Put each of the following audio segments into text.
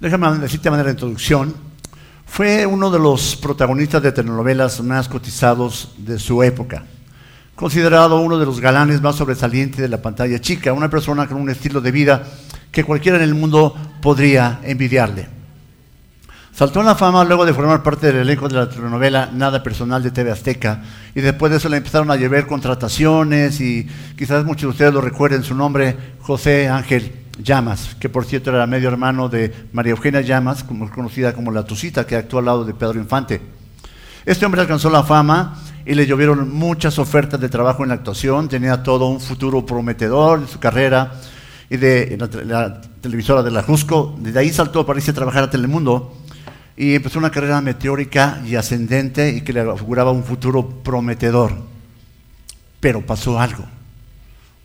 Déjame decirte de manera de introducción. Fue uno de los protagonistas de telenovelas más cotizados de su época. Considerado uno de los galanes más sobresalientes de la pantalla chica, una persona con un estilo de vida que cualquiera en el mundo podría envidiarle. Saltó en la fama luego de formar parte del elenco de la telenovela Nada Personal de TV Azteca y después de eso le empezaron a llevar contrataciones y quizás muchos de ustedes lo recuerden su nombre, José Ángel Llamas, que por cierto era medio hermano de María Eugenia Llamas, como conocida como La Tucita, que actuó al lado de Pedro Infante. Este hombre alcanzó la fama y le llovieron muchas ofertas de trabajo en la actuación, tenía todo un futuro prometedor en su carrera y de la, televisora de la Jusco, desde ahí saltó para irse a trabajar a Telemundo y empezó una carrera meteórica y ascendente y que le figuraba un futuro prometedor. Pero pasó algo.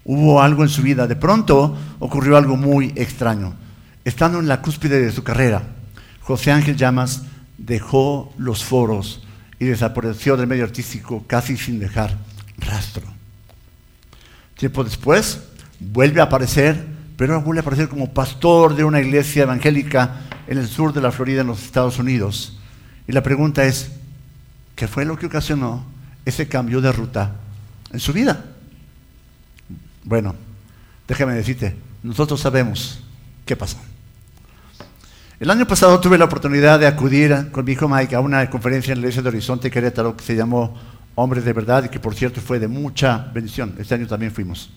Hubo algo en su vida. De pronto ocurrió algo muy extraño. Estando en la cúspide de su carrera, José Ángel Llamas dejó los foros y desapareció del medio artístico casi sin dejar rastro. Tiempo después, vuelve a aparecer, pero vuelve a aparecer como pastor de una iglesia evangélica en el sur de la Florida, en los Estados Unidos. Y la pregunta es, ¿qué fue lo que ocasionó ese cambio de ruta en su vida? Bueno, déjame decirte, nosotros sabemos qué pasó. El año pasado tuve la oportunidad de acudir con mi hijo Mike a una conferencia en la iglesia de Horizonte Querétaro que se llamó Hombres de Verdad y que por cierto fue de mucha bendición. Este año también fuimos.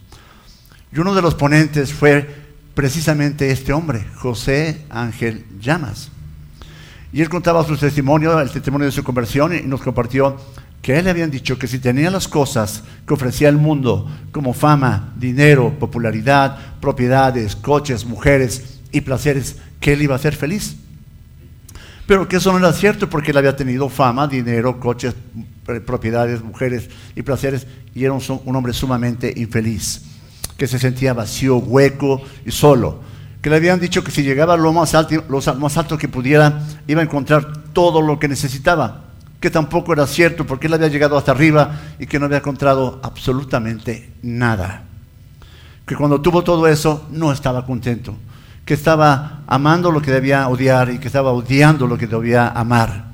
Y uno de los ponentes fue precisamente este hombre, José Ángel Llamas. Y él contaba su testimonio, el testimonio de su conversión, y nos compartió que él le habían dicho que si tenía las cosas que ofrecía el mundo, como fama, dinero, popularidad, propiedades, coches, mujeres y placeres, que él iba a ser feliz. Pero que eso no era cierto porque él había tenido fama, dinero, coches, propiedades, mujeres y placeres, y era un, hombre sumamente infeliz que se sentía vacío, hueco y solo. Que le habían dicho que si llegaba a lo más alto, lo más alto que pudiera, iba a encontrar todo lo que necesitaba. Que tampoco era cierto porque él había llegado hasta arriba y que no había encontrado absolutamente nada. Que cuando tuvo todo eso no estaba contento. Que estaba amando lo que debía odiar y que estaba odiando lo que debía amar.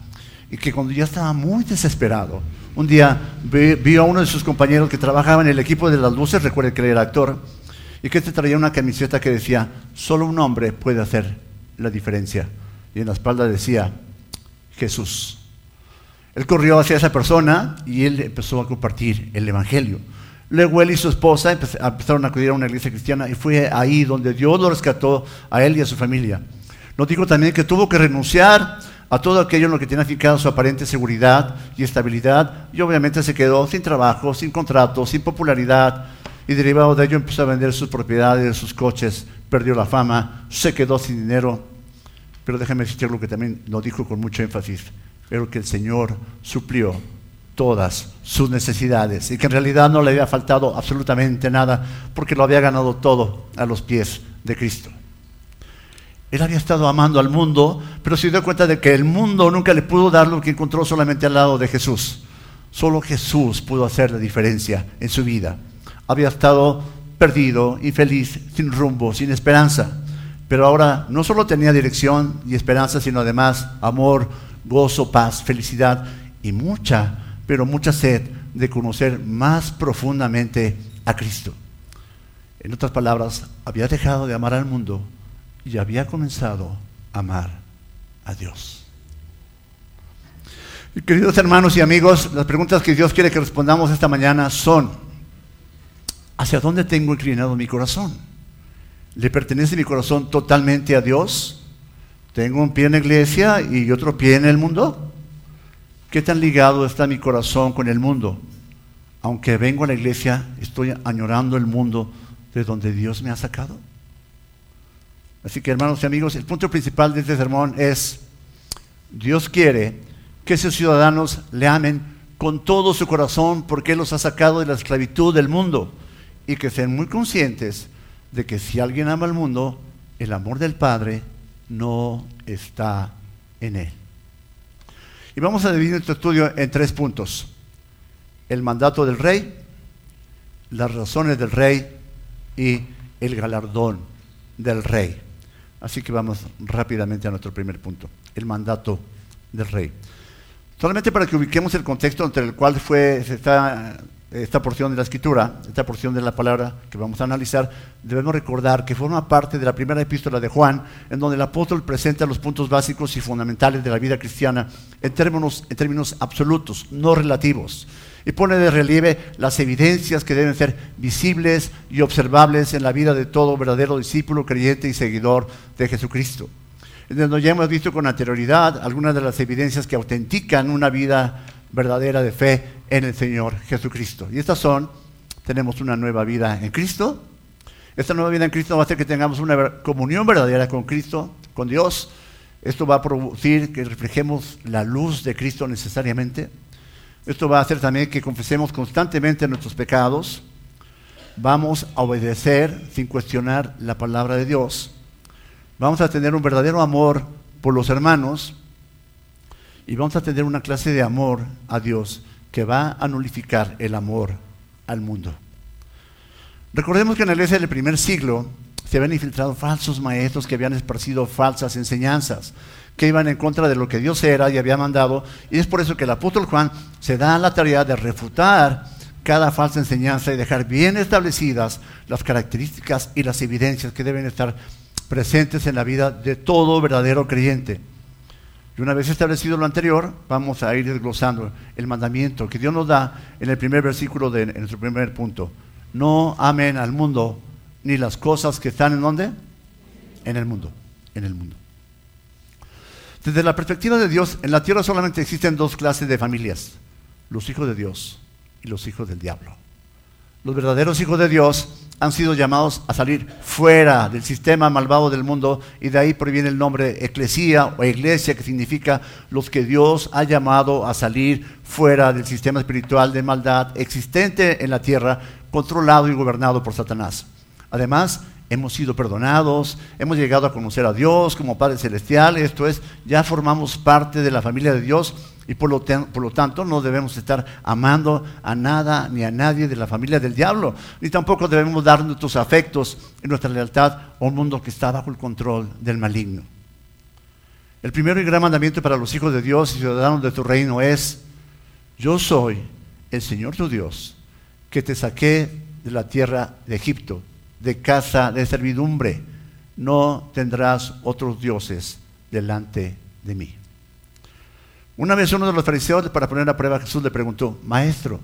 Y que cuando ya estaba muy desesperado, un día vio a uno de sus compañeros que trabajaba en el equipo de las luces, recuerde que era actor, y que este traía una camiseta que decía, solo un hombre puede hacer la diferencia. Y en la espalda decía, Jesús. Él corrió hacia esa persona y él empezó a compartir el Evangelio. Luego él y su esposa empezaron a acudir a una iglesia cristiana y fue ahí donde Dios lo rescató a él y a su familia. Nos dijo también que tuvo que renunciar a todo aquello en lo que tenía fijado su aparente seguridad y estabilidad, y obviamente se quedó sin trabajo, sin contrato, sin popularidad, y derivado de ello empezó a vender sus propiedades, sus coches, perdió la fama, se quedó sin dinero. Pero déjame decirte algo que también lo dijo con mucho énfasis, pero que el Señor suplió todas sus necesidades y que en realidad no le había faltado absolutamente nada porque lo había ganado todo a los pies de Cristo. Él había estado amando al mundo, pero se dio cuenta de que el mundo nunca le pudo dar lo que encontró solamente al lado de Jesús. Solo Jesús pudo hacer la diferencia en su vida. Había estado perdido, infeliz, sin rumbo, sin esperanza. Pero ahora no solo tenía dirección y esperanza, sino además amor, gozo, paz, felicidad y mucha, pero mucha sed de conocer más profundamente a Cristo. En otras palabras, había dejado de amar al mundo y había comenzado a amar a Dios. Queridos hermanos y amigos, las preguntas que Dios quiere que respondamos esta mañana son, ¿hacia dónde tengo inclinado mi corazón? ¿Le pertenece mi corazón totalmente a Dios? ¿Tengo un pie en la iglesia y otro pie en el mundo? ¿Qué tan ligado está mi corazón con el mundo? Aunque vengo a la iglesia, estoy añorando el mundo de donde Dios me ha sacado. Así que hermanos y amigos, el punto principal de este sermón es, Dios quiere que sus ciudadanos le amen con todo su corazón porque Él los ha sacado de la esclavitud del mundo y que sean muy conscientes de que si alguien ama al mundo, el amor del Padre no está en Él. Y vamos a dividir nuestro estudio en tres puntos. El mandato del rey, las razones del rey y el galardón del rey. Así que vamos rápidamente a nuestro primer punto, el mandato del rey. Solamente para que ubiquemos el contexto entre el cual fue esta, esta porción de la escritura, esta porción de la palabra que vamos a analizar, debemos recordar que forma parte de la primera epístola de Juan, en donde el apóstol presenta los puntos básicos y fundamentales de la vida cristiana en términos, en términos absolutos, no relativos, y pone de relieve las evidencias que deben ser visibles y observables en la vida de todo verdadero discípulo, creyente y seguidor de Jesucristo. Donde ya hemos visto con anterioridad algunas de las evidencias que autentican una vida verdadera de fe en el Señor Jesucristo. Y estas son, tenemos una nueva vida en Cristo. Esta nueva vida en Cristo va a hacer que tengamos una comunión verdadera con Cristo, con Dios. Esto va a producir que reflejemos la luz de Cristo necesariamente. Esto va a hacer también que confesemos constantemente nuestros pecados. Vamos a obedecer sin cuestionar la palabra de Dios vamos a tener un verdadero amor por los hermanos y vamos a tener una clase de amor a Dios que va a nulificar el amor al mundo. Recordemos que en la iglesia del primer siglo se habían infiltrado falsos maestros que habían esparcido falsas enseñanzas, que iban en contra de lo que Dios era y había mandado, y es por eso que el apóstol Juan se da la tarea de refutar cada falsa enseñanza y dejar bien establecidas las características y las evidencias que deben estar presentes en la vida de todo verdadero creyente. Y una vez establecido lo anterior, vamos a ir desglosando el mandamiento que Dios nos da en el primer versículo de nuestro primer punto. No amen al mundo ni las cosas que están en donde? En el mundo, en el mundo. Desde la perspectiva de Dios, en la tierra solamente existen dos clases de familias, los hijos de Dios y los hijos del diablo. Los verdaderos hijos de Dios han sido llamados a salir fuera del sistema malvado del mundo y de ahí proviene el nombre eclesía o iglesia que significa los que Dios ha llamado a salir fuera del sistema espiritual de maldad existente en la tierra, controlado y gobernado por Satanás. Además, hemos sido perdonados, hemos llegado a conocer a Dios como Padre Celestial, esto es, ya formamos parte de la familia de Dios y por lo, por lo, tanto no debemos estar amando a nada ni a nadie de la familia del diablo, ni tampoco debemos dar nuestros afectos y nuestra lealtad a un mundo que está bajo el control del maligno. El primero y gran mandamiento para los hijos de Dios y ciudadanos de tu reino es, yo soy el Señor tu Dios, que te saqué de la tierra de Egipto, de casa de servidumbre, no tendrás otros dioses delante de mí. Una vez uno de los fariseos, para poner a prueba a Jesús, le preguntó, Maestro,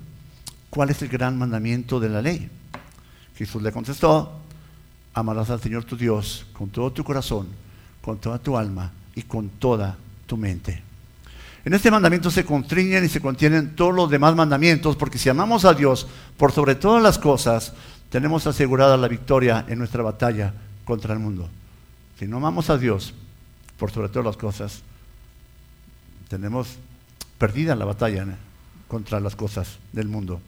¿cuál es el gran mandamiento de la ley? Jesús le contestó, amarás al Señor tu Dios con todo tu corazón, con toda tu alma y con toda tu mente. En este mandamiento se constriñen y se contienen todos los demás mandamientos, porque si amamos a Dios por sobre todas las cosas, tenemos asegurada la victoria en nuestra batalla contra el mundo. Si no amamos a Dios por sobre todas las cosas, tenemos perdida la batalla contra las cosas del mundo.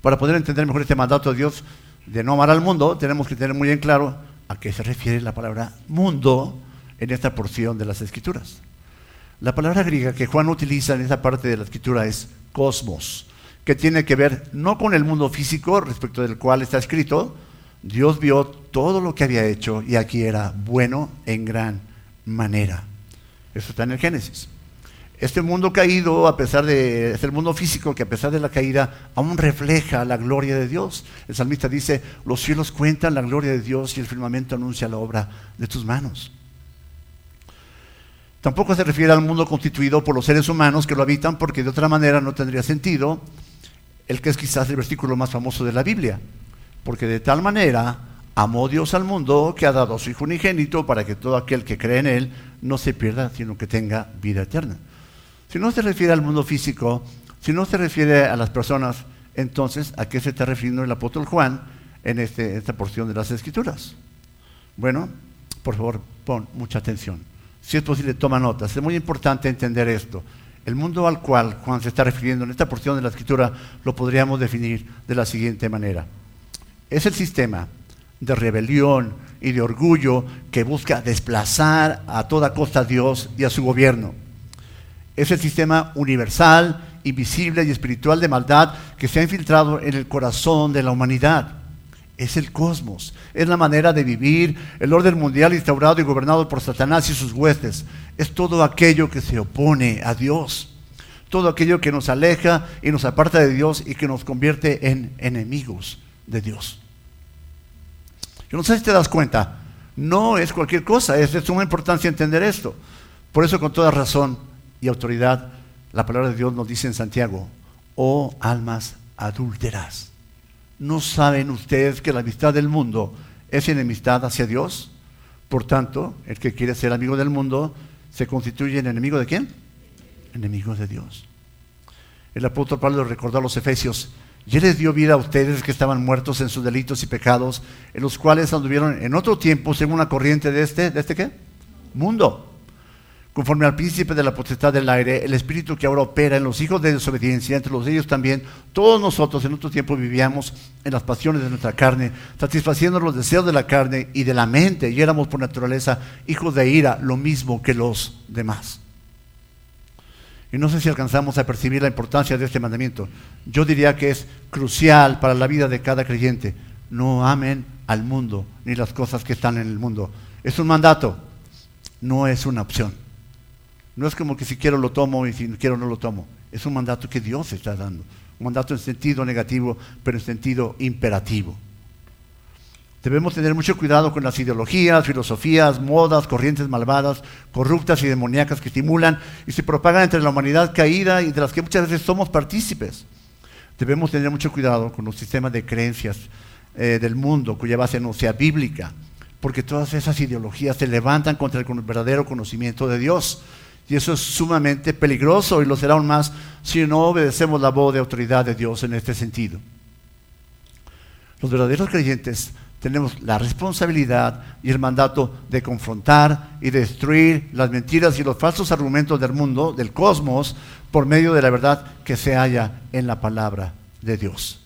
Para poder entender mejor este mandato de Dios de no amar al mundo, tenemos que tener muy en claro a qué se refiere la palabra mundo en esta porción de las escrituras. La palabra griega que Juan utiliza en esta parte de la escritura es cosmos, que tiene que ver no con el mundo físico respecto del cual está escrito, Dios vio todo lo que había hecho y aquí era bueno en gran manera. Eso está en el Génesis. Este mundo caído, a pesar de, es el mundo físico que a pesar de la caída, aún refleja la gloria de Dios. El salmista dice, los cielos cuentan la gloria de Dios y el firmamento anuncia la obra de tus manos. Tampoco se refiere al mundo constituido por los seres humanos que lo habitan, porque de otra manera no tendría sentido el que es quizás el versículo más famoso de la Biblia. Porque de tal manera amó Dios al mundo que ha dado a su Hijo unigénito para que todo aquel que cree en Él no se pierda, sino que tenga vida eterna. Si no se refiere al mundo físico, si no se refiere a las personas, entonces, ¿a qué se está refiriendo el apóstol Juan en este, esta porción de las Escrituras? Bueno, por favor, pon mucha atención. Si es posible, toma notas. Es muy importante entender esto. El mundo al cual Juan se está refiriendo en esta porción de la Escritura lo podríamos definir de la siguiente manera. Es el sistema de rebelión y de orgullo que busca desplazar a toda costa a Dios y a su gobierno. Es el sistema universal, invisible y espiritual de maldad que se ha infiltrado en el corazón de la humanidad. es el cosmos, es la manera de vivir, el orden mundial instaurado y gobernado por Satanás y sus huestes. Es todo aquello que se opone a Dios, todo aquello que nos aleja y nos aparta de Dios y que nos convierte en enemigos de Dios. Yo no sé si te das cuenta, no es cualquier cosa, es de suma importancia entender esto. Por eso con toda razón y autoridad, la palabra de Dios nos dice en Santiago, oh almas adúlteras. ¿No saben ustedes que la amistad del mundo es enemistad hacia Dios? Por tanto, el que quiere ser amigo del mundo se constituye en enemigo de quién? Enemigo de Dios. El apóstol Pablo recordó a los efesios, y les dio vida a ustedes que estaban muertos en sus delitos y pecados, en los cuales anduvieron en otro tiempo según una corriente de este, ¿de este qué? Mundo conforme al príncipe de la potestad del aire, el espíritu que ahora opera en los hijos de desobediencia, entre los ellos también, todos nosotros en otro tiempo vivíamos en las pasiones de nuestra carne, satisfaciendo los deseos de la carne y de la mente, y éramos por naturaleza hijos de ira, lo mismo que los demás. Y no sé si alcanzamos a percibir la importancia de este mandamiento. Yo diría que es crucial para la vida de cada creyente. No amen al mundo ni las cosas que están en el mundo. Es un mandato, no es una opción. No es como que si quiero lo tomo y si quiero no lo tomo. Es un mandato que Dios está dando. Un mandato en sentido negativo, pero en sentido imperativo. Debemos tener mucho cuidado con las ideologías, filosofías, modas, corrientes malvadas, corruptas y demoníacas que estimulan y se propagan entre la humanidad caída y de las que muchas veces somos partícipes. Debemos tener mucho cuidado con los sistemas de creencias eh, del mundo cuya base no sea bíblica, porque todas esas ideologías se levantan contra el verdadero conocimiento de Dios y eso es sumamente peligroso y lo será aún más si no obedecemos la voz de autoridad de Dios en este sentido. Los verdaderos creyentes tenemos la responsabilidad y el mandato de confrontar y destruir las mentiras y los falsos argumentos del mundo, del cosmos, por medio de la verdad que se halla en la palabra de Dios.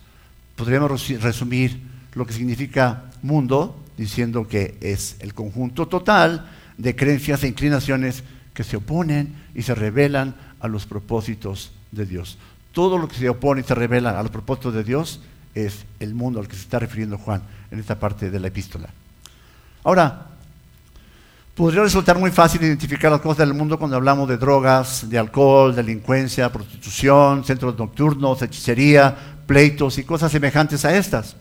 Podríamos resumir lo que significa mundo diciendo que es el conjunto total de creencias e inclinaciones que se oponen y se rebelan a los propósitos de Dios. Todo lo que se opone y se revela a los propósitos de Dios es el mundo al que se está refiriendo Juan en esta parte de la epístola. Ahora, podría resultar muy fácil identificar las cosas del mundo cuando hablamos de drogas, de alcohol, delincuencia, prostitución, centros nocturnos, hechicería, pleitos y cosas semejantes a estas.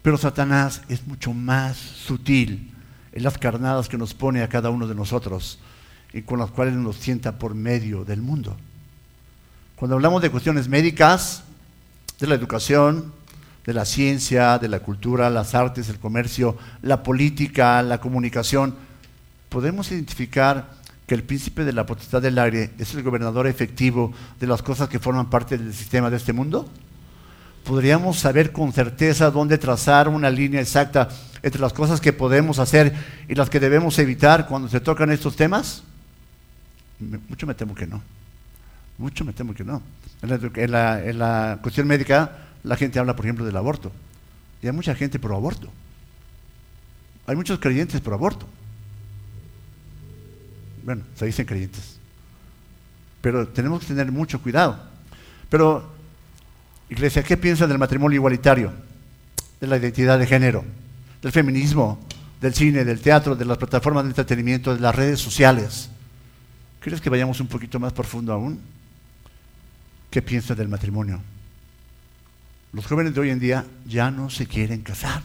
Pero Satanás es mucho más sutil en las carnadas que nos pone a cada uno de nosotros y con las cuales nos sienta por medio del mundo. Cuando hablamos de cuestiones médicas, de la educación, de la ciencia, de la cultura, las artes, el comercio, la política, la comunicación, podemos identificar que el príncipe de la potestad del aire es el gobernador efectivo de las cosas que forman parte del sistema de este mundo? ¿Podríamos saber con certeza dónde trazar una línea exacta entre las cosas que podemos hacer y las que debemos evitar cuando se tocan estos temas? Mucho me temo que no. Mucho me temo que no. En la, cuestión médica, la gente habla, por ejemplo, del aborto. Y hay mucha gente pro aborto. Hay muchos creyentes pro aborto. Bueno, se dicen creyentes. Pero tenemos que tener mucho cuidado. Pero, iglesia, ¿qué piensa del matrimonio igualitario? De la identidad de género, del feminismo, del cine, del teatro, de las plataformas de entretenimiento, de las redes sociales. ¿Quieres que vayamos un poquito más profundo aún? ¿Qué piensas del matrimonio? Los jóvenes de hoy en día ya no se quieren casar.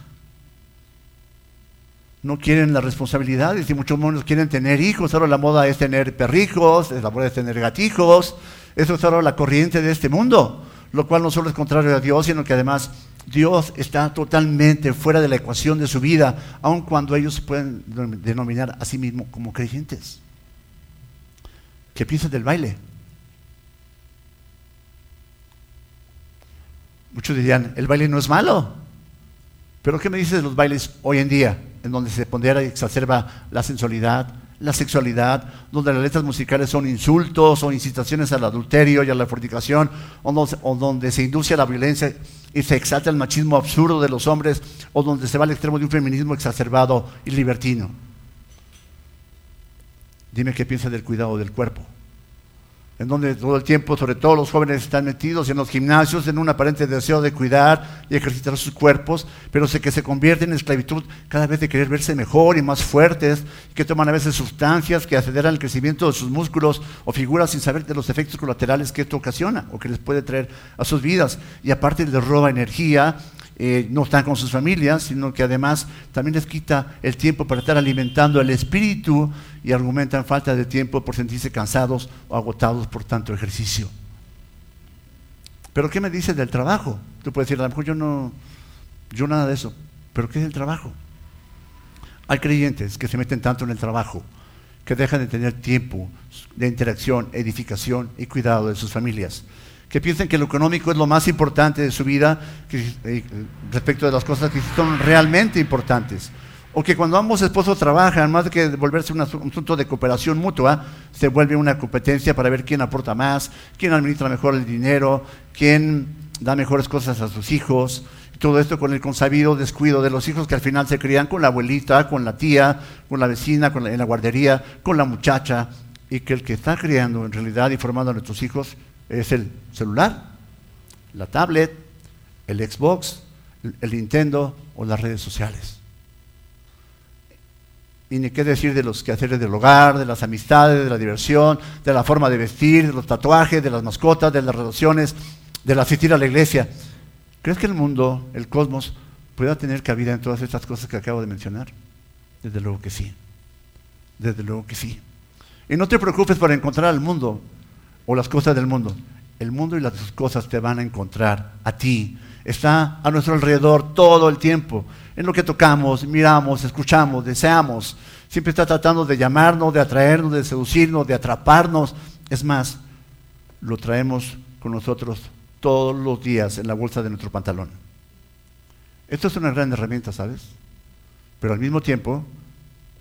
No quieren las responsabilidades y muchos menos quieren tener hijos. Ahora la moda es tener perrijos, la moda es tener gatijos. Eso es ahora la corriente de este mundo. Lo cual no solo es contrario a Dios, sino que además Dios está totalmente fuera de la ecuación de su vida, aun cuando ellos se pueden denominar a sí mismos como creyentes. ¿Qué piensas del baile? Muchos dirían, el baile no es malo. Pero ¿qué me dices de los bailes hoy en día, en donde se pondera y exacerba la sensualidad, la sexualidad, donde las letras musicales son insultos o incitaciones al adulterio y a la fornicación, o donde, se induce a la violencia y se exalta el machismo absurdo de los hombres, o donde se va al extremo de un feminismo exacerbado y libertino? Dime qué piensa del cuidado del cuerpo. en donde todo el tiempo, sobre todo los jóvenes, están metidos en los gimnasios en un aparente deseo de cuidar y ejercitar sus cuerpos, pero sé que se convierten en esclavitud cada vez de querer verse mejor y más fuertes, que toman a veces sustancias que aceleran el crecimiento de sus músculos o figuras sin saber de los efectos colaterales que esto ocasiona o que les puede traer a sus vidas. Y aparte les roba energía, eh, no están con sus familias, sino que además también les quita el tiempo para estar alimentando el espíritu y argumentan falta de tiempo por sentirse cansados o agotados por tanto ejercicio. Pero ¿qué me dices del trabajo? Tú puedes decir, a lo mejor yo no, yo nada de eso. Pero ¿qué es el trabajo? Hay creyentes que se meten tanto en el trabajo que dejan de tener tiempo de interacción, edificación y cuidado de sus familias que piensen que lo económico es lo más importante de su vida eh, respecto de las cosas que son realmente importantes. O que cuando ambos esposos trabajan, más que volverse un asunto de cooperación mutua, se vuelve una competencia para ver quién aporta más, quién administra mejor el dinero, quién da mejores cosas a sus hijos. Todo esto con el consabido descuido de los hijos que al final se crían con la abuelita, con la tía, con la vecina, con en la guardería, con la muchacha. Y que el que está criando en realidad y formando a nuestros hijos es el celular, la tablet, el Xbox, el Nintendo o las redes sociales. Y ni qué decir de los quehaceres del hogar, de las amistades, de la diversión, de la forma de vestir, de los tatuajes, de las mascotas, de las relaciones, del asistir a la iglesia. ¿Crees que el mundo, el cosmos, pueda tener cabida en todas estas cosas que acabo de mencionar? Desde luego que sí. Desde luego que sí. Y no te preocupes por encontrar al mundo o las cosas del mundo. El mundo y las cosas te van a encontrar a ti. Está a nuestro alrededor todo el tiempo. En lo que tocamos, miramos, escuchamos, deseamos. Siempre está tratando de llamarnos, de atraernos, de seducirnos, de atraparnos. Es más, lo traemos con nosotros todos los días en la bolsa de nuestro pantalón. Esto es una gran herramienta, ¿sabes? Pero al mismo tiempo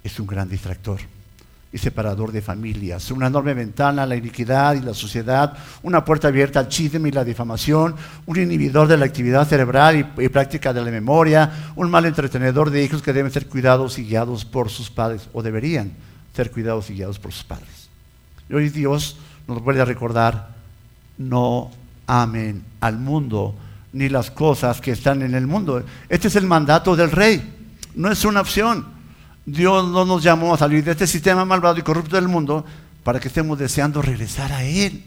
es un gran distractor y separador de familias, una enorme ventana a la iniquidad y la sociedad, una puerta abierta al chisme y la difamación, un inhibidor de la actividad cerebral y, práctica de la memoria, un mal entretenedor de hijos que deben ser cuidados y guiados por sus padres, o deberían ser cuidados y guiados por sus padres. Y hoy Dios nos vuelve a recordar, no amen al mundo ni las cosas que están en el mundo. Este es el mandato del rey, no es una opción. Dios no nos llamó a salir de este sistema malvado y corrupto del mundo para que estemos deseando regresar a Él.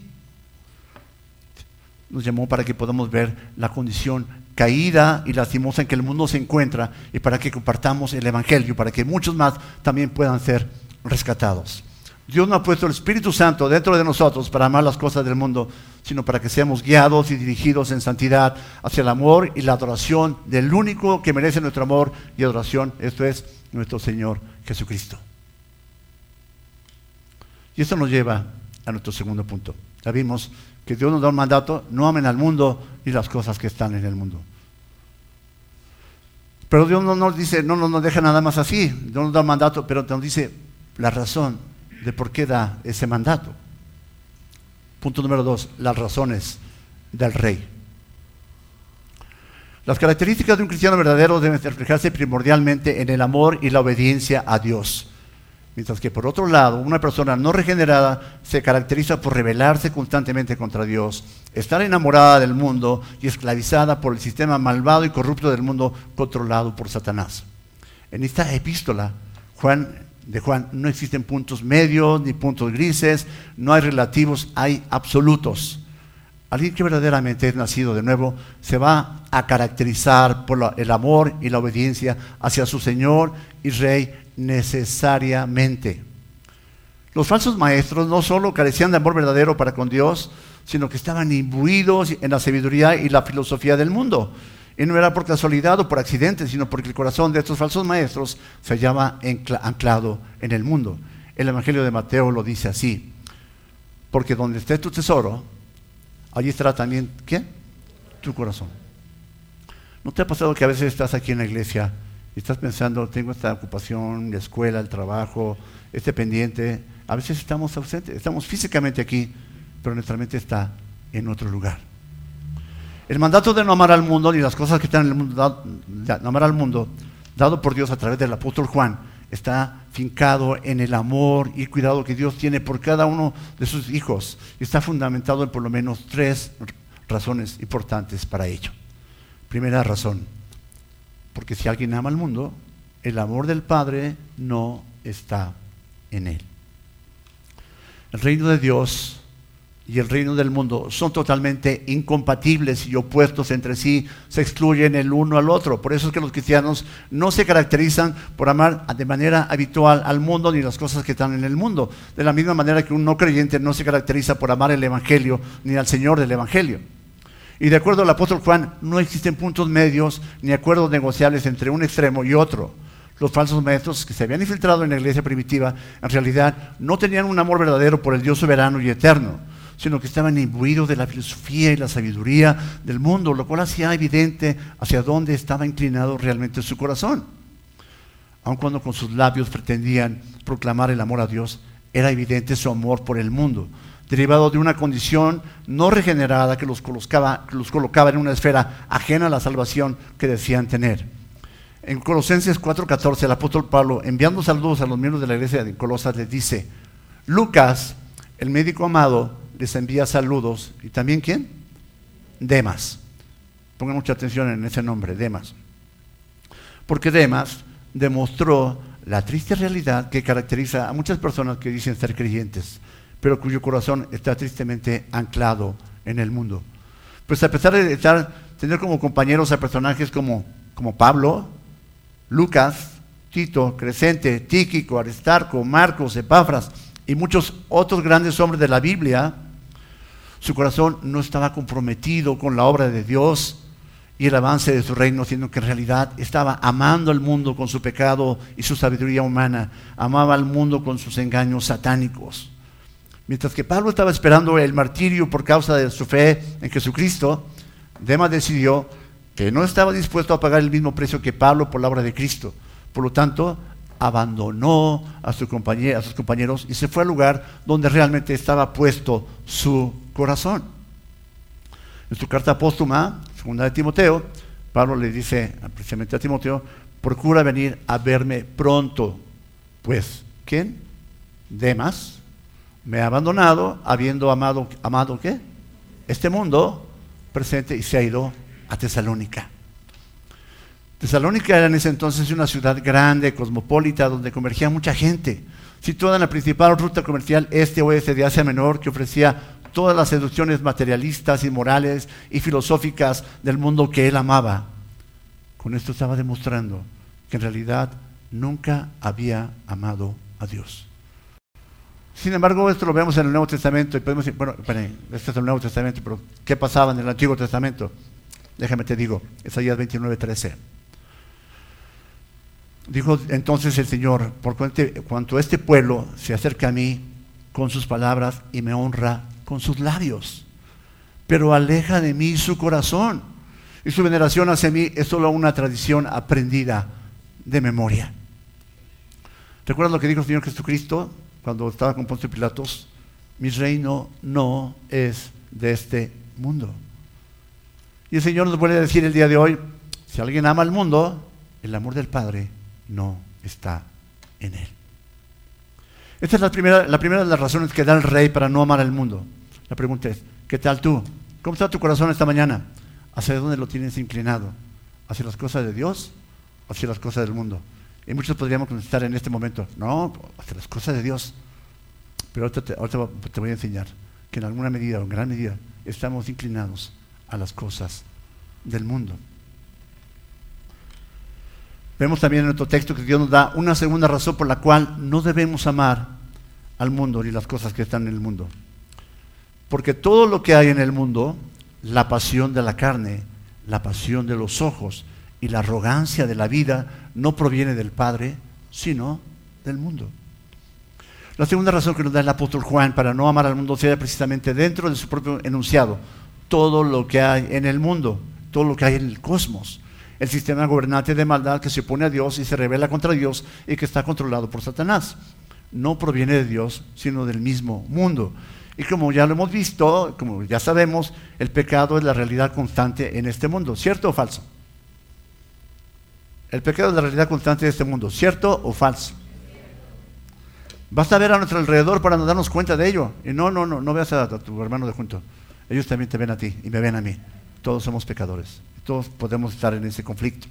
Nos llamó para que podamos ver la condición caída y lastimosa en que el mundo se encuentra y para que compartamos el Evangelio, para que muchos más también puedan ser rescatados. Dios no ha puesto el Espíritu Santo dentro de nosotros para amar las cosas del mundo, sino para que seamos guiados y dirigidos en santidad hacia el amor y la adoración del único que merece nuestro amor y adoración, esto es nuestro Señor Jesucristo. Y esto nos lleva a nuestro segundo punto. Ya vimos que Dios nos da un mandato, no amen al mundo y las cosas que están en el mundo. Pero Dios no nos dice, no nos deja nada más así, Dios nos da un mandato, pero nos dice la razón de por qué da ese mandato. Punto número dos, las razones del rey. Las características de un cristiano verdadero deben reflejarse primordialmente en el amor y la obediencia a Dios. Mientras que por otro lado, una persona no regenerada se caracteriza por rebelarse constantemente contra Dios, estar enamorada del mundo y esclavizada por el sistema malvado y corrupto del mundo controlado por Satanás. En esta epístola, Juan de Juan, no existen puntos medios ni puntos grises, no hay relativos, hay absolutos. Alguien que verdaderamente es nacido de nuevo se va a caracterizar por el amor y la obediencia hacia su Señor y Rey necesariamente. Los falsos maestros no solo carecían de amor verdadero para con Dios, sino que estaban imbuidos en la sabiduría y la filosofía del mundo. Y no era por casualidad o por accidente, sino porque el corazón de estos falsos maestros se hallaba anclado en el mundo. El Evangelio de Mateo lo dice así, porque donde esté tu tesoro, allí estará también, ¿qué? Tu corazón. ¿No te ha pasado que a veces estás aquí en la iglesia y estás pensando, tengo esta ocupación, la escuela, el trabajo, este pendiente? A veces estamos ausentes, estamos físicamente aquí, pero nuestra mente está en otro lugar. El mandato de no amar al mundo ni las cosas que están en el mundo, no amar al mundo, dado por Dios a través del apóstol Juan, está fincado en el amor y cuidado que Dios tiene por cada uno de sus hijos. Y está fundamentado en por lo menos tres razones importantes para ello. Primera razón, porque si alguien ama al mundo, el amor del Padre no está en él. El reino de Dios y el reino del mundo son totalmente incompatibles y opuestos entre sí, se excluyen el uno al otro. Por eso es que los cristianos no se caracterizan por amar de manera habitual al mundo ni las cosas que están en el mundo. De la misma manera que un no creyente no se caracteriza por amar el Evangelio ni al Señor del Evangelio. Y de acuerdo al apóstol Juan, no existen puntos medios ni acuerdos negociables entre un extremo y otro. Los falsos maestros que se habían infiltrado en la iglesia primitiva en realidad no tenían un amor verdadero por el Dios soberano y eterno sino que estaban imbuidos de la filosofía y la sabiduría del mundo, lo cual hacía evidente hacia dónde estaba inclinado realmente su corazón. Aun cuando con sus labios pretendían proclamar el amor a Dios, era evidente su amor por el mundo, derivado de una condición no regenerada que los colocaba, los colocaba en una esfera ajena a la salvación que decían tener. En Colosenses 4:14, el apóstol Pablo, enviando saludos a los miembros de la iglesia de Colosas, les dice, Lucas, el médico amado, les envía saludos. ¿Y también quién? Demas. Pongan mucha atención en ese nombre, Demas. Porque Demas demostró la triste realidad que caracteriza a muchas personas que dicen ser creyentes, pero cuyo corazón está tristemente anclado en el mundo. Pues a pesar de estar, tener como compañeros a personajes como, como Pablo, Lucas, Tito, Crescente, Tíquico, Aristarco, Marcos, Epafras y muchos otros grandes hombres de la Biblia, su corazón no estaba comprometido con la obra de Dios y el avance de su reino, sino que en realidad estaba amando al mundo con su pecado y su sabiduría humana, amaba al mundo con sus engaños satánicos. Mientras que Pablo estaba esperando el martirio por causa de su fe en Jesucristo, Demas decidió que no estaba dispuesto a pagar el mismo precio que Pablo por la obra de Cristo. Por lo tanto, abandonó a, su a sus compañeros y se fue al lugar donde realmente estaba puesto su corazón. En su carta póstuma, segunda de Timoteo, Pablo le dice precisamente a Timoteo, procura venir a verme pronto. Pues, ¿quién? Demas me ha abandonado, habiendo amado, amado ¿qué? Este mundo presente y se ha ido a Tesalónica. Tesalónica era en ese entonces una ciudad grande, cosmopolita, donde convergía mucha gente, situada en la principal ruta comercial este-oeste de Asia Menor, que ofrecía todas las seducciones materialistas, y morales y filosóficas del mundo que él amaba. Con esto estaba demostrando que en realidad nunca había amado a Dios. Sin embargo, esto lo vemos en el Nuevo Testamento y podemos decir, bueno, este es el Nuevo Testamento, pero ¿qué pasaba en el Antiguo Testamento? Déjame te digo, Isaías 29, 13. Dijo entonces el Señor, por cuanto este pueblo se acerca a mí con sus palabras y me honra con sus labios, pero aleja de mí su corazón. Y su veneración hacia mí es solo una tradición aprendida de memoria. ¿Recuerdas lo que dijo el Señor Jesucristo cuando estaba con Poncio Pilatos? Mi reino no es de este mundo. Y el Señor nos vuelve a decir el día de hoy, si alguien ama al mundo, el amor del Padre no está en él. Esta es la primera, la primera de las razones que da el rey para no amar al mundo. La pregunta es, ¿qué tal tú? ¿Cómo está tu corazón esta mañana? ¿Hacia dónde lo tienes inclinado? ¿Hacia las cosas de Dios o hacia las cosas del mundo? Y muchos podríamos contestar en este momento, no, hacia las cosas de Dios. Pero ahorita te, te voy a enseñar que en alguna medida o en gran medida estamos inclinados a las cosas del mundo. Vemos también en otro texto que Dios nos da una segunda razón por la cual no debemos amar al mundo ni las cosas que están en el mundo. Porque todo lo que hay en el mundo, la pasión de la carne, la pasión de los ojos y la arrogancia de la vida, no proviene del Padre, sino del mundo. La segunda razón que nos da el apóstol Juan para no amar al mundo sea precisamente dentro de su propio enunciado, todo lo que hay en el mundo, todo lo que hay en el cosmos el sistema gobernante de maldad que se opone a Dios y se revela contra Dios y que está controlado por Satanás. No proviene de Dios, sino del mismo mundo. Y como ya lo hemos visto, como ya sabemos, el pecado es la realidad constante en este mundo. ¿Cierto o falso? El pecado es la realidad constante de este mundo, ¿cierto o falso? Basta ver a nuestro alrededor para darnos cuenta de ello. Y no, no, no, no veas a, tu hermano de junto. Ellos también te ven a ti y me ven a mí. Todos somos pecadores. Podemos estar en ese conflicto.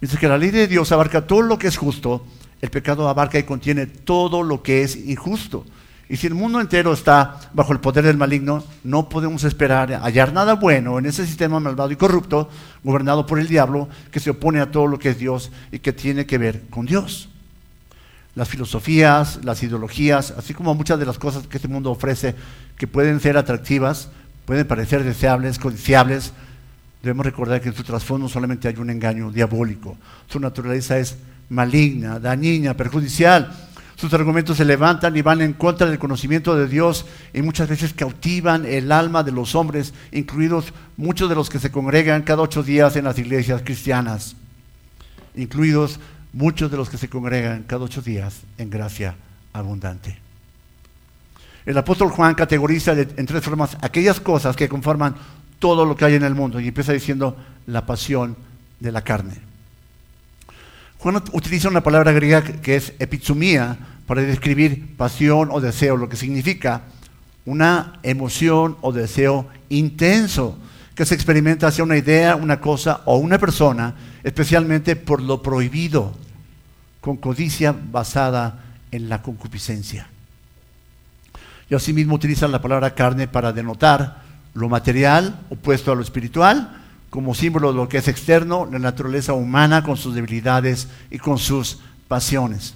Dice que la ley de Dios abarca todo lo que es justo, el pecado abarca y contiene todo lo que es injusto. Y si el mundo entero está bajo el poder del maligno, no podemos esperar hallar nada bueno en ese sistema malvado y corrupto, gobernado por el diablo, que se opone a todo lo que es Dios y que tiene que ver con Dios. Las filosofías, las ideologías, así como muchas de las cosas que este mundo ofrece, que pueden ser atractivas, pueden parecer deseables, codiciables, debemos recordar que en su trasfondo solamente hay un engaño diabólico. Su naturaleza es maligna, dañina, perjudicial sus argumentos se levantan y van en contra del conocimiento de Dios y muchas veces cautivan el alma de los hombres, incluidos muchos de los que se congregan cada ocho días en las iglesias cristianas, incluidos muchos de los que se congregan cada ocho días en gracia abundante. El apóstol Juan categoriza en tres formas aquellas cosas que conforman todo lo que hay en el mundo y empieza diciendo la pasión de la carne. Juan utiliza una palabra griega que es epizumía para describir pasión o deseo, lo que significa una emoción o deseo intenso que se experimenta hacia una idea, una cosa o una persona, especialmente por lo prohibido, con codicia basada en la concupiscencia. Y asimismo utiliza la palabra carne para denotar lo material opuesto a lo espiritual, como símbolo de lo que es externo, la naturaleza humana con sus debilidades y con sus pasiones.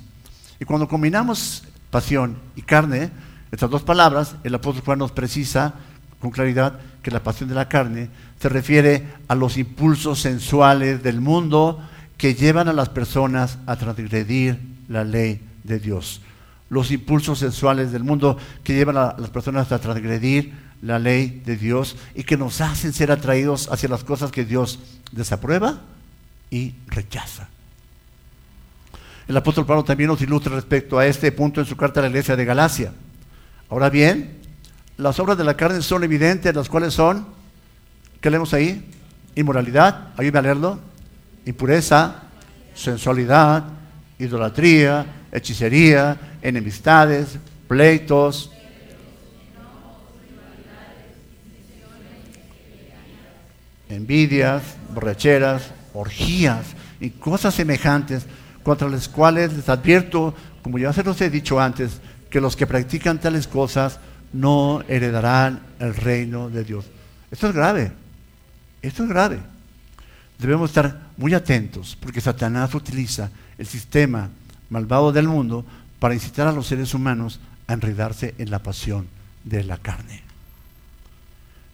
Y cuando combinamos pasión y carne, estas dos palabras, el apóstol Juan nos precisa con claridad que la pasión de la carne se refiere a los impulsos sensuales del mundo que llevan a las personas a transgredir la ley de Dios. Los impulsos sensuales del mundo que llevan a las personas a transgredir la ley de Dios y que nos hacen ser atraídos hacia las cosas que Dios desaprueba y rechaza. El apóstol Pablo también nos ilustra respecto a este punto en su carta a la iglesia de Galacia. Ahora bien, las obras de la carne son evidentes, las cuales son, ¿qué leemos ahí? Inmoralidad, ayúdame a leerlo, impureza, sensualidad, idolatría, hechicería, enemistades, pleitos, envidias, borracheras, orgías y cosas semejantes contra las cuales les advierto, como ya se los he dicho antes, que los que practican tales cosas no heredarán el reino de Dios. Esto es grave, esto es grave. Debemos estar muy atentos porque Satanás utiliza el sistema malvado del mundo para incitar a los seres humanos a enredarse en la pasión de la carne.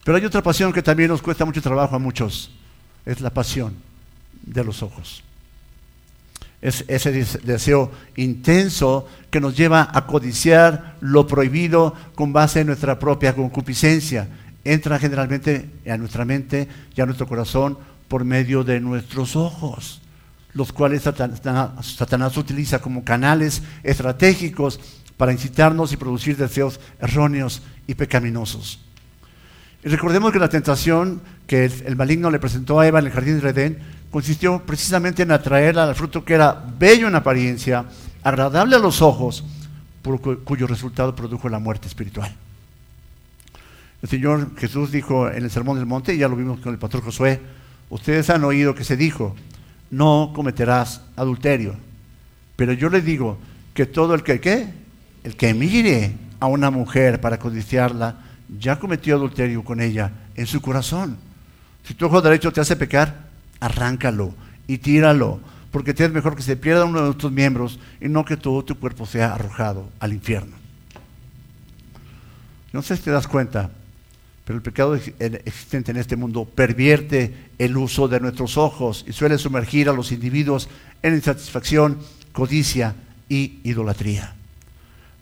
Pero hay otra pasión que también nos cuesta mucho trabajo a muchos. Es la pasión de los ojos. Es ese deseo intenso que nos lleva a codiciar lo prohibido con base en nuestra propia concupiscencia. Entra generalmente a nuestra mente y a nuestro corazón por medio de nuestros ojos, los cuales Satanás, utiliza como canales estratégicos para incitarnos y producir deseos erróneos y pecaminosos. Y recordemos que la tentación que el, maligno le presentó a Eva en el jardín de Edén consistió precisamente en atraerla al fruto que era bello en apariencia, agradable a los ojos, cuyo resultado produjo la muerte espiritual. El Señor Jesús dijo en el Sermón del Monte, y ya lo vimos con el pastor Josué, ustedes han oído que se dijo, no cometerás adulterio. Pero yo les digo que todo el que. El que mire a una mujer para codiciarla, ya cometió adulterio con ella en su corazón. Si tu ojo derecho te hace pecar, arráncalo y tíralo, porque te es mejor que se pierda uno de tus miembros y no que todo tu cuerpo sea arrojado al infierno. No sé si te das cuenta, pero el pecado existente en este mundo pervierte el uso de nuestros ojos y suele sumergir a los individuos en insatisfacción, codicia y idolatría.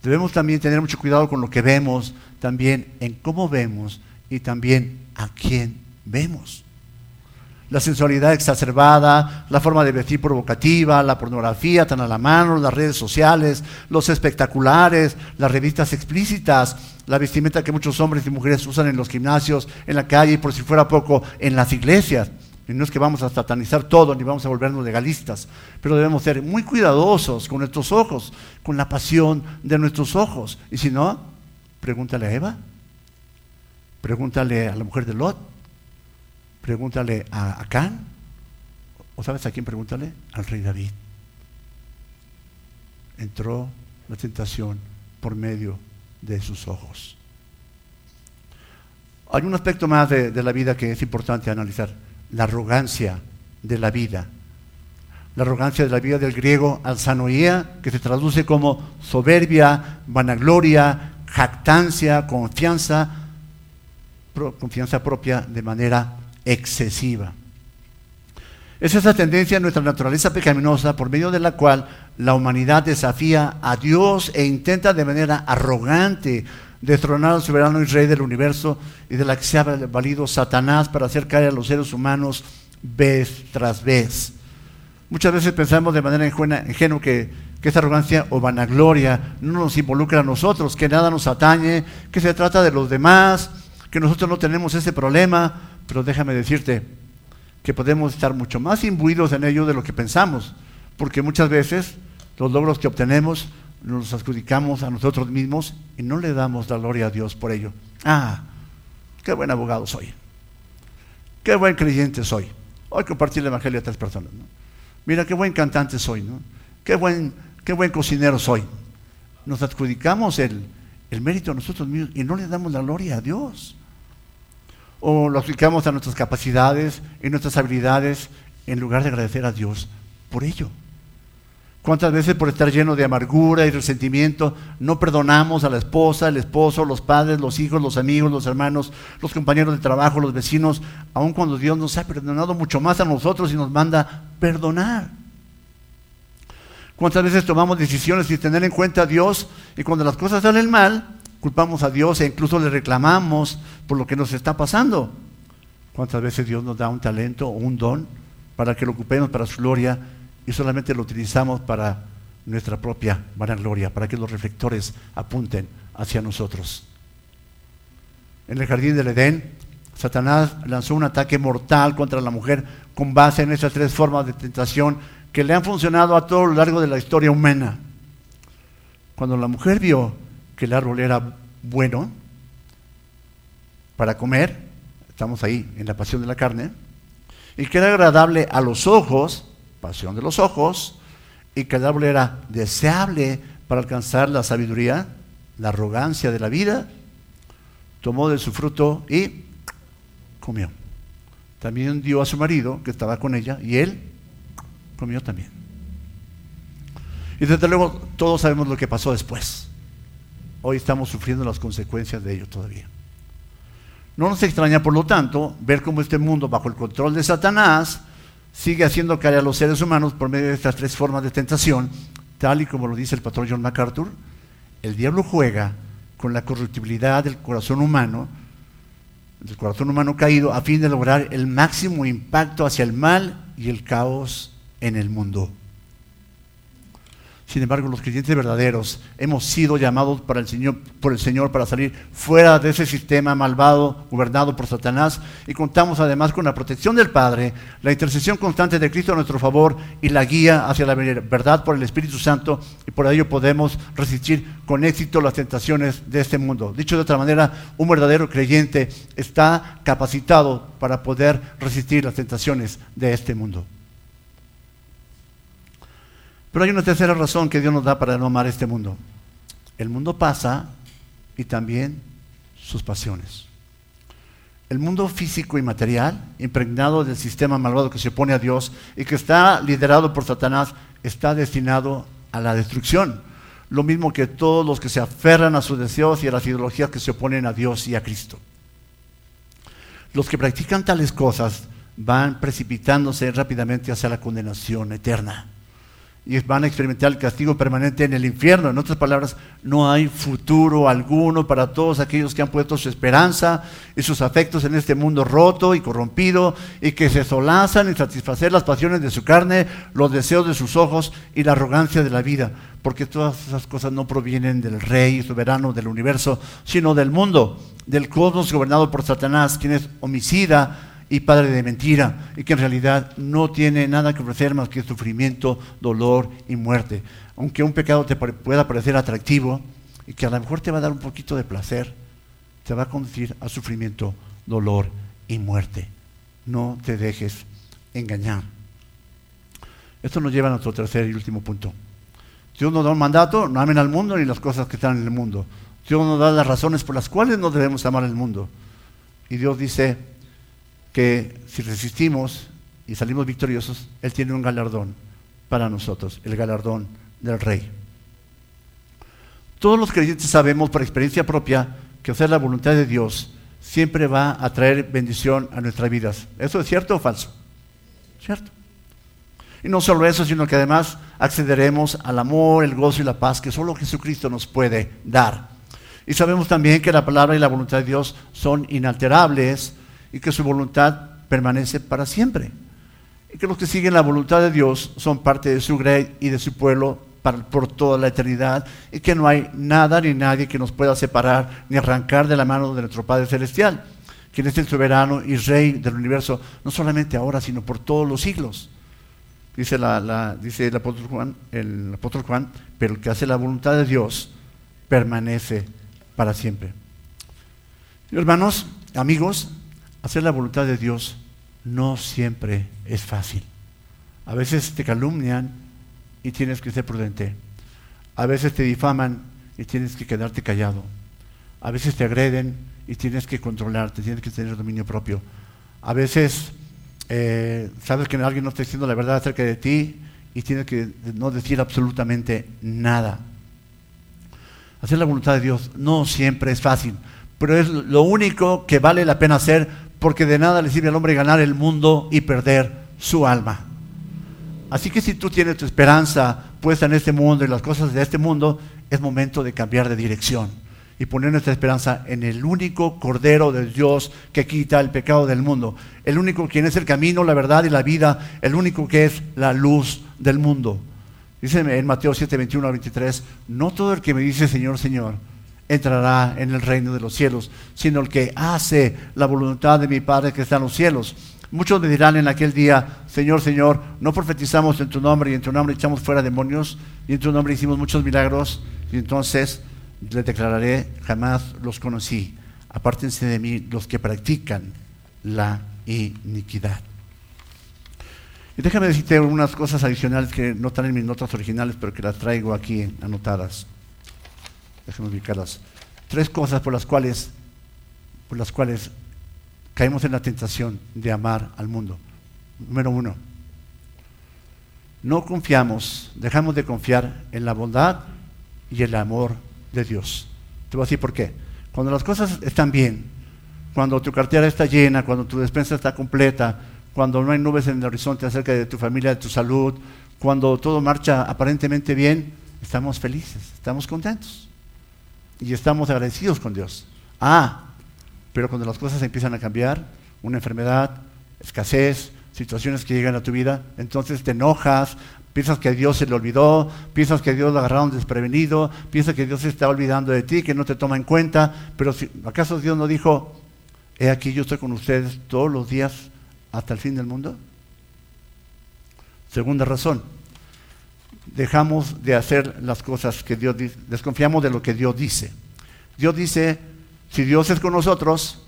Debemos también tener mucho cuidado con lo que vemos, también en cómo vemos y también a quién vemos. La sensualidad exacerbada, la forma de vestir provocativa, la pornografía tan a la mano, las redes sociales, los espectaculares, las revistas explícitas, la vestimenta que muchos hombres y mujeres usan en los gimnasios, en la calle y por si fuera poco en las iglesias. Y no es que vamos a satanizar todo ni vamos a volvernos legalistas, pero debemos ser muy cuidadosos con nuestros ojos, con la pasión de nuestros ojos. Y si no, pregúntale a Eva, pregúntale a la mujer de Lot, pregúntale a Acán, o sabes a quién pregúntale? Al rey David. Entró la tentación por medio de sus ojos. Hay un aspecto más de, de la vida que es importante analizar la arrogancia de la vida. La arrogancia de la vida del griego alzanoía, que se traduce como soberbia, vanagloria, jactancia, confianza, confianza propia de manera excesiva. Es esa tendencia en nuestra naturaleza pecaminosa por medio de la cual la humanidad desafía a Dios e intenta de manera arrogante destronar al soberano y rey del universo y de la que se ha valido Satanás para hacer caer a los seres humanos vez tras vez. Muchas veces pensamos de manera ingenua que, que esta arrogancia o vanagloria no nos involucra a nosotros, que nada nos atañe, que se trata de los demás, que nosotros no tenemos ese problema, pero déjame decirte que podemos estar mucho más imbuidos en ello de lo que pensamos, porque muchas veces los logros que obtenemos nos adjudicamos a nosotros mismos y no le damos la gloria a Dios por ello. Ah, qué buen abogado soy. Qué buen creyente soy. Hoy compartí el Evangelio a tres personas. Mira, qué buen cantante soy. ¿no? Qué, buen, qué buen cocinero soy. Nos adjudicamos el, el mérito a nosotros mismos y no le damos la gloria a Dios. O lo aplicamos a nuestras capacidades y nuestras habilidades en lugar de agradecer a Dios por ello. ¿Cuántas veces por estar lleno de amargura y resentimiento no perdonamos a la esposa, el esposo, los padres, los hijos, los amigos, los hermanos, los compañeros de trabajo, los vecinos, aun cuando Dios nos ha perdonado mucho más a nosotros y nos manda perdonar? ¿Cuántas veces tomamos decisiones sin tener en cuenta a Dios y cuando las cosas salen mal, culpamos a Dios e incluso le reclamamos por lo que nos está pasando? ¿Cuántas veces Dios nos da un talento o un don para que lo ocupemos para su gloria y solamente lo utilizamos para nuestra propia vanagloria, para que los reflectores apunten hacia nosotros. En el jardín del Edén, Satanás lanzó un ataque mortal contra la mujer con base en esas tres formas de tentación que le han funcionado a todo lo largo de la historia humana. Cuando la mujer vio que el árbol era bueno para comer, estamos ahí en la pasión de la carne, y que era agradable a los ojos, pasión de los ojos, y que el árbol era deseable para alcanzar la sabiduría, la arrogancia de la vida, tomó de su fruto y comió. También dio a su marido, que estaba con ella, y él comió también. Y desde luego todos sabemos lo que pasó después. Hoy estamos sufriendo las consecuencias de ello todavía. No nos extraña, por lo tanto, ver cómo este mundo, bajo el control de Satanás, sigue haciendo caer a los seres humanos por medio de estas tres formas de tentación, tal y como lo dice el patrón John MacArthur, el diablo juega con la corruptibilidad del corazón humano, del corazón humano caído, a fin de lograr el máximo impacto hacia el mal y el caos en el mundo. Sin embargo, los creyentes verdaderos hemos sido llamados por el, Señor, por el Señor para salir fuera de ese sistema malvado gobernado por Satanás y contamos además con la protección del Padre, la intercesión constante de Cristo a nuestro favor y la guía hacia la verdad por el Espíritu Santo y por ello podemos resistir con éxito las tentaciones de este mundo. Dicho de otra manera, un verdadero creyente está capacitado para poder resistir las tentaciones de este mundo. Pero hay una tercera razón que Dios nos da para no amar este mundo. El mundo pasa y también sus pasiones. El mundo físico y material, impregnado del sistema malvado que se opone a Dios y que está liderado por Satanás, está destinado a la destrucción. Lo mismo que todos los que se aferran a sus deseos y a las ideologías que se oponen a Dios y a Cristo. Los que practican tales cosas van precipitándose rápidamente hacia la condenación eterna y van a experimentar el castigo permanente en el infierno. En otras palabras, no hay futuro alguno para todos aquellos que han puesto su esperanza y sus afectos en este mundo roto y corrompido y que se solazan en satisfacer las pasiones de su carne, los deseos de sus ojos y la arrogancia de la vida. Porque todas esas cosas no provienen del rey soberano del universo, sino del mundo, del cosmos gobernado por Satanás, quien es homicida y padre de mentira, y que en realidad no tiene nada que ofrecer más que sufrimiento, dolor y muerte. Aunque un pecado te pueda parecer atractivo y que a lo mejor te va a dar un poquito de placer, te va a conducir a sufrimiento, dolor y muerte. No te dejes engañar. Esto nos lleva a nuestro tercer y último punto. Dios nos da un mandato, no amen al mundo ni las cosas que están en el mundo. Dios nos da las razones por las cuales no debemos amar al mundo. Y Dios dice que si resistimos y salimos victoriosos, Él tiene un galardón para nosotros, el galardón del Rey. Todos los creyentes sabemos por experiencia propia que hacer la voluntad de Dios siempre va a traer bendición a nuestras vidas. ¿Eso es cierto o falso? ¿Cierto? Y no solo eso, sino que además accederemos al amor, el gozo y la paz que solo Jesucristo nos puede dar. Y sabemos también que la palabra y la voluntad de Dios son inalterables y que su voluntad permanece para siempre. Y que los que siguen la voluntad de Dios son parte de su grey y de su pueblo por toda la eternidad y que no hay nada ni nadie que nos pueda separar ni arrancar de la mano de nuestro Padre Celestial, quien es el soberano y rey del universo, no solamente ahora, sino por todos los siglos. Dice, dice el, apóstol Juan, el apóstol Juan, pero el que hace la voluntad de Dios permanece para siempre. Hermanos, amigos, hacer la voluntad de Dios no siempre es fácil. A veces te calumnian y tienes que ser prudente. A veces te difaman y tienes que quedarte callado. A veces te agreden y tienes que controlarte, tienes que tener dominio propio. A veces eh, sabes que alguien no está diciendo la verdad acerca de ti y tienes que no decir absolutamente nada. Hacer la voluntad de Dios no siempre es fácil, pero es lo único que vale la pena hacer porque de nada le sirve al hombre ganar el mundo y perder su alma. Así que si tú tienes tu esperanza puesta en este mundo y las cosas de este mundo, es momento de cambiar de dirección y poner nuestra esperanza en el único Cordero de Dios que quita el pecado del mundo, el único quien es el camino, la verdad y la vida, el único que es la luz del mundo. Dice en Mateo 7, 21 a 23, no todo el que me dice Señor, Señor, entrará en el reino de los cielos, sino el que hace la voluntad de mi Padre que está en los cielos. Muchos me dirán en aquel día, Señor, Señor, no profetizamos en tu nombre y en tu nombre echamos fuera demonios y en tu nombre hicimos muchos milagros y entonces le declararé, jamás los conocí. Apártense de mí los que practican la iniquidad. Y déjame decirte unas cosas adicionales que no están en mis notas originales, pero que las traigo aquí anotadas. Déjame ubicarlas. Tres cosas por las cuales, por las cuales caemos en la tentación de amar al mundo. Número uno, no confiamos, dejamos de confiar en la bondad y el amor de Dios. Te voy a decir por qué. Cuando las cosas están bien, cuando tu cartera está llena, cuando tu despensa está completa, cuando no hay nubes en el horizonte acerca de tu familia, de tu salud, cuando todo marcha aparentemente bien, estamos felices, estamos contentos y estamos agradecidos con Dios. Ah, pero cuando las cosas empiezan a cambiar, una enfermedad, escasez, situaciones que llegan a tu vida, entonces te enojas, Piensas que Dios se le olvidó, piensas que Dios lo agarraron desprevenido, piensas que Dios se está olvidando de ti, que no te toma en cuenta, pero si, ¿acaso Dios no dijo, he aquí yo estoy con ustedes todos los días hasta el fin del mundo? Segunda razón, dejamos de hacer las cosas que Dios dice, desconfiamos de lo que Dios dice. Dios dice, si Dios es con nosotros,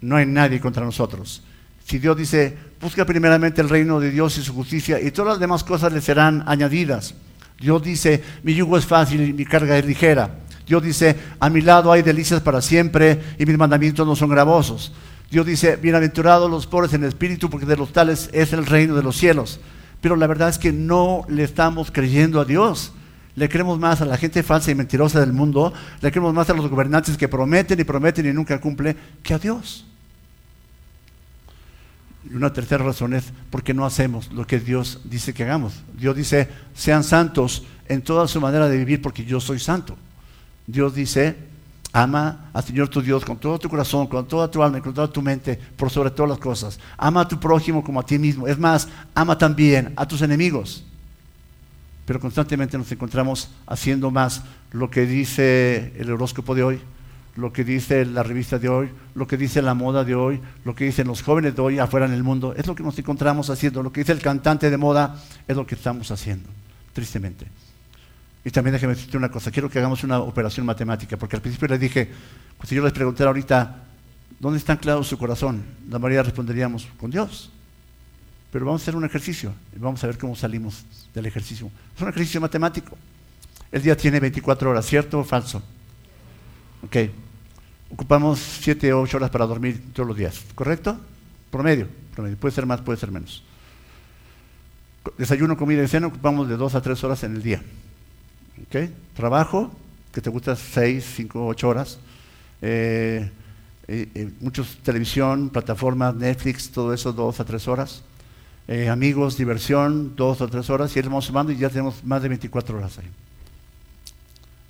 no hay nadie contra nosotros. Si Dios dice, busca primeramente el reino de Dios y su justicia y todas las demás cosas le serán añadidas. Dios dice, mi yugo es fácil y mi carga es ligera. Dios dice, a mi lado hay delicias para siempre y mis mandamientos no son gravosos. Dios dice, bienaventurados los pobres en espíritu porque de los tales es el reino de los cielos. Pero la verdad es que no le estamos creyendo a Dios. Le creemos más a la gente falsa y mentirosa del mundo, le creemos más a los gobernantes que prometen y prometen y nunca cumplen, que a Dios. Y una tercera razón es porque no hacemos lo que Dios dice que hagamos. Dios dice, sean santos en toda su manera de vivir porque yo soy santo. Dios dice, ama al Señor tu Dios con todo tu corazón, con toda tu alma con toda tu mente, por sobre todas las cosas. Ama a tu prójimo como a ti mismo. Es más, ama también a tus enemigos. Pero constantemente nos encontramos haciendo más lo que dice el horóscopo de hoy, lo que dice la revista de hoy, lo que dice la moda de hoy, lo que dicen los jóvenes de hoy afuera en el mundo. Es lo que nos encontramos haciendo. Lo que dice el cantante de moda es lo que estamos haciendo, tristemente. Y también déjeme decirte una cosa, quiero que hagamos una operación matemática, porque al principio les dije, pues si yo les preguntara ahorita, ¿dónde está anclado su corazón? La mayoría responderíamos, con Dios. Pero vamos a hacer un ejercicio y vamos a ver cómo salimos del ejercicio. Es un ejercicio matemático. El día tiene 24 horas, ¿cierto o falso? Ok. Ocupamos 7 o 8 horas para dormir todos los días, ¿correcto? Promedio, promedio. Puede ser más, puede ser menos. Desayuno, comida y cena ocupamos de 2 a 3 horas en el día. Trabajo, que te gusta 6, 5, 8 horas. Eh, eh, eh, muchos televisión, plataformas, Netflix, todo eso, 2 a 3 horas. Eh, amigos, diversión, 2 o 3 horas. Y vamos sumando y ya tenemos más de 24 horas ahí.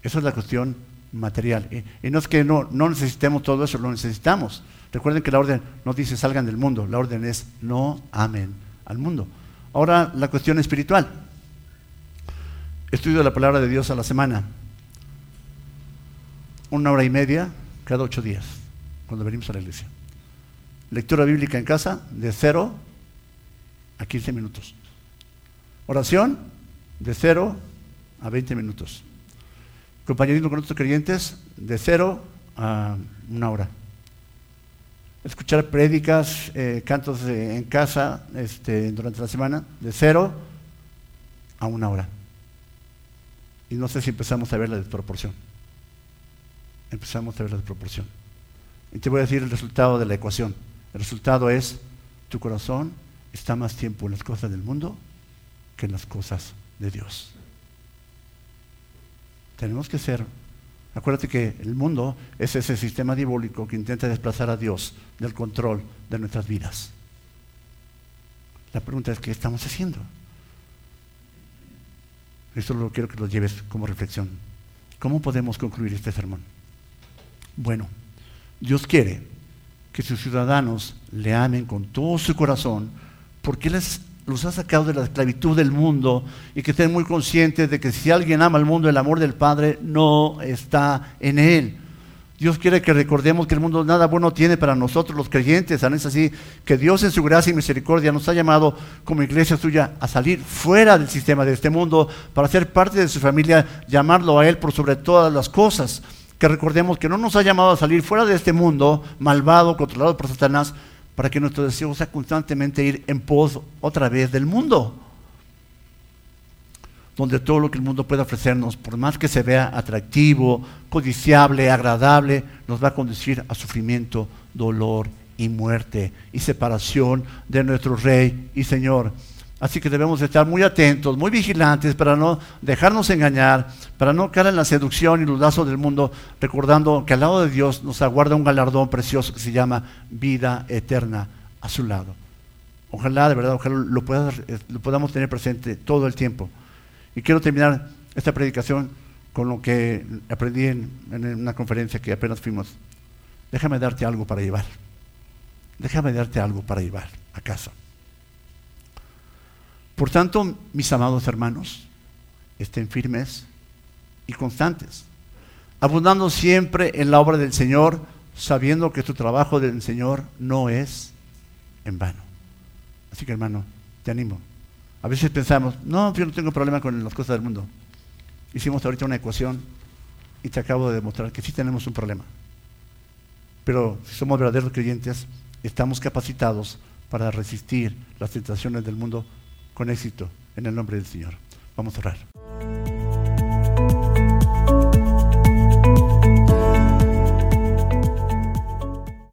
Esa es la cuestión material. Y, no es que no, no necesitemos todo eso, lo necesitamos. Recuerden que la orden no dice salgan del mundo, la orden es no amen al mundo. Ahora la cuestión espiritual. Estudio la palabra de Dios a la semana. Una hora y media cada ocho días, cuando venimos a la iglesia. Lectura bíblica en casa de cero a 15 minutos. Oración de cero a 20 minutos compañerismo con otros creyentes de cero a una hora. Escuchar prédicas, eh, cantos en casa este, durante la semana, de cero a una hora. Y no sé si empezamos a ver la desproporción. Empezamos a ver la desproporción. Y te voy a decir el resultado de la ecuación. El resultado es, tu corazón está más tiempo en las cosas del mundo que en las cosas de Dios. Tenemos que ser. Acuérdate que el mundo es ese sistema diabólico que intenta desplazar a Dios del control de nuestras vidas. La pregunta es, ¿qué estamos haciendo? Esto lo quiero que lo lleves como reflexión. ¿Cómo podemos concluir este sermón? Bueno, Dios quiere que sus ciudadanos le amen con todo su corazón porque Él es los ha sacado de la esclavitud del mundo y que estén muy conscientes de que si alguien ama al mundo, el amor del Padre no está en él. Dios quiere que recordemos que el mundo nada bueno tiene para nosotros los creyentes. Es así que Dios en su gracia y misericordia nos ha llamado como iglesia suya a salir fuera del sistema de este mundo para ser parte de su familia, llamarlo a Él por sobre todas las cosas. Que recordemos que no nos ha llamado a salir fuera de este mundo malvado, controlado por Satanás, para que nuestro deseo sea constantemente ir en pos otra vez del mundo. Donde todo lo que el mundo pueda ofrecernos, por más que se vea atractivo, codiciable, agradable, nos va a conducir a sufrimiento, dolor y muerte y separación de nuestro Rey y Señor. Así que debemos estar muy atentos, muy vigilantes para no dejarnos engañar, para no caer en la seducción y los lazos del mundo, recordando que al lado de Dios nos aguarda un galardón precioso que se llama vida eterna a su lado. Ojalá, de verdad, ojalá lo, lo podamos tener presente todo el tiempo. Y quiero terminar esta predicación con lo que aprendí en, una conferencia que apenas fuimos. Déjame darte algo para llevar. Déjame darte algo para llevar a casa. Por tanto, mis amados hermanos, estén firmes y constantes, abundando siempre en la obra del Señor, sabiendo que tu trabajo del Señor no es en vano. Así que hermano, te animo. A veces pensamos, no, yo no tengo problema con las cosas del mundo. Hicimos ahorita una ecuación y te acabo de demostrar que sí tenemos un problema. Pero si somos verdaderos creyentes, estamos capacitados para resistir las tentaciones del mundo con éxito en el nombre del Señor. Vamos a orar.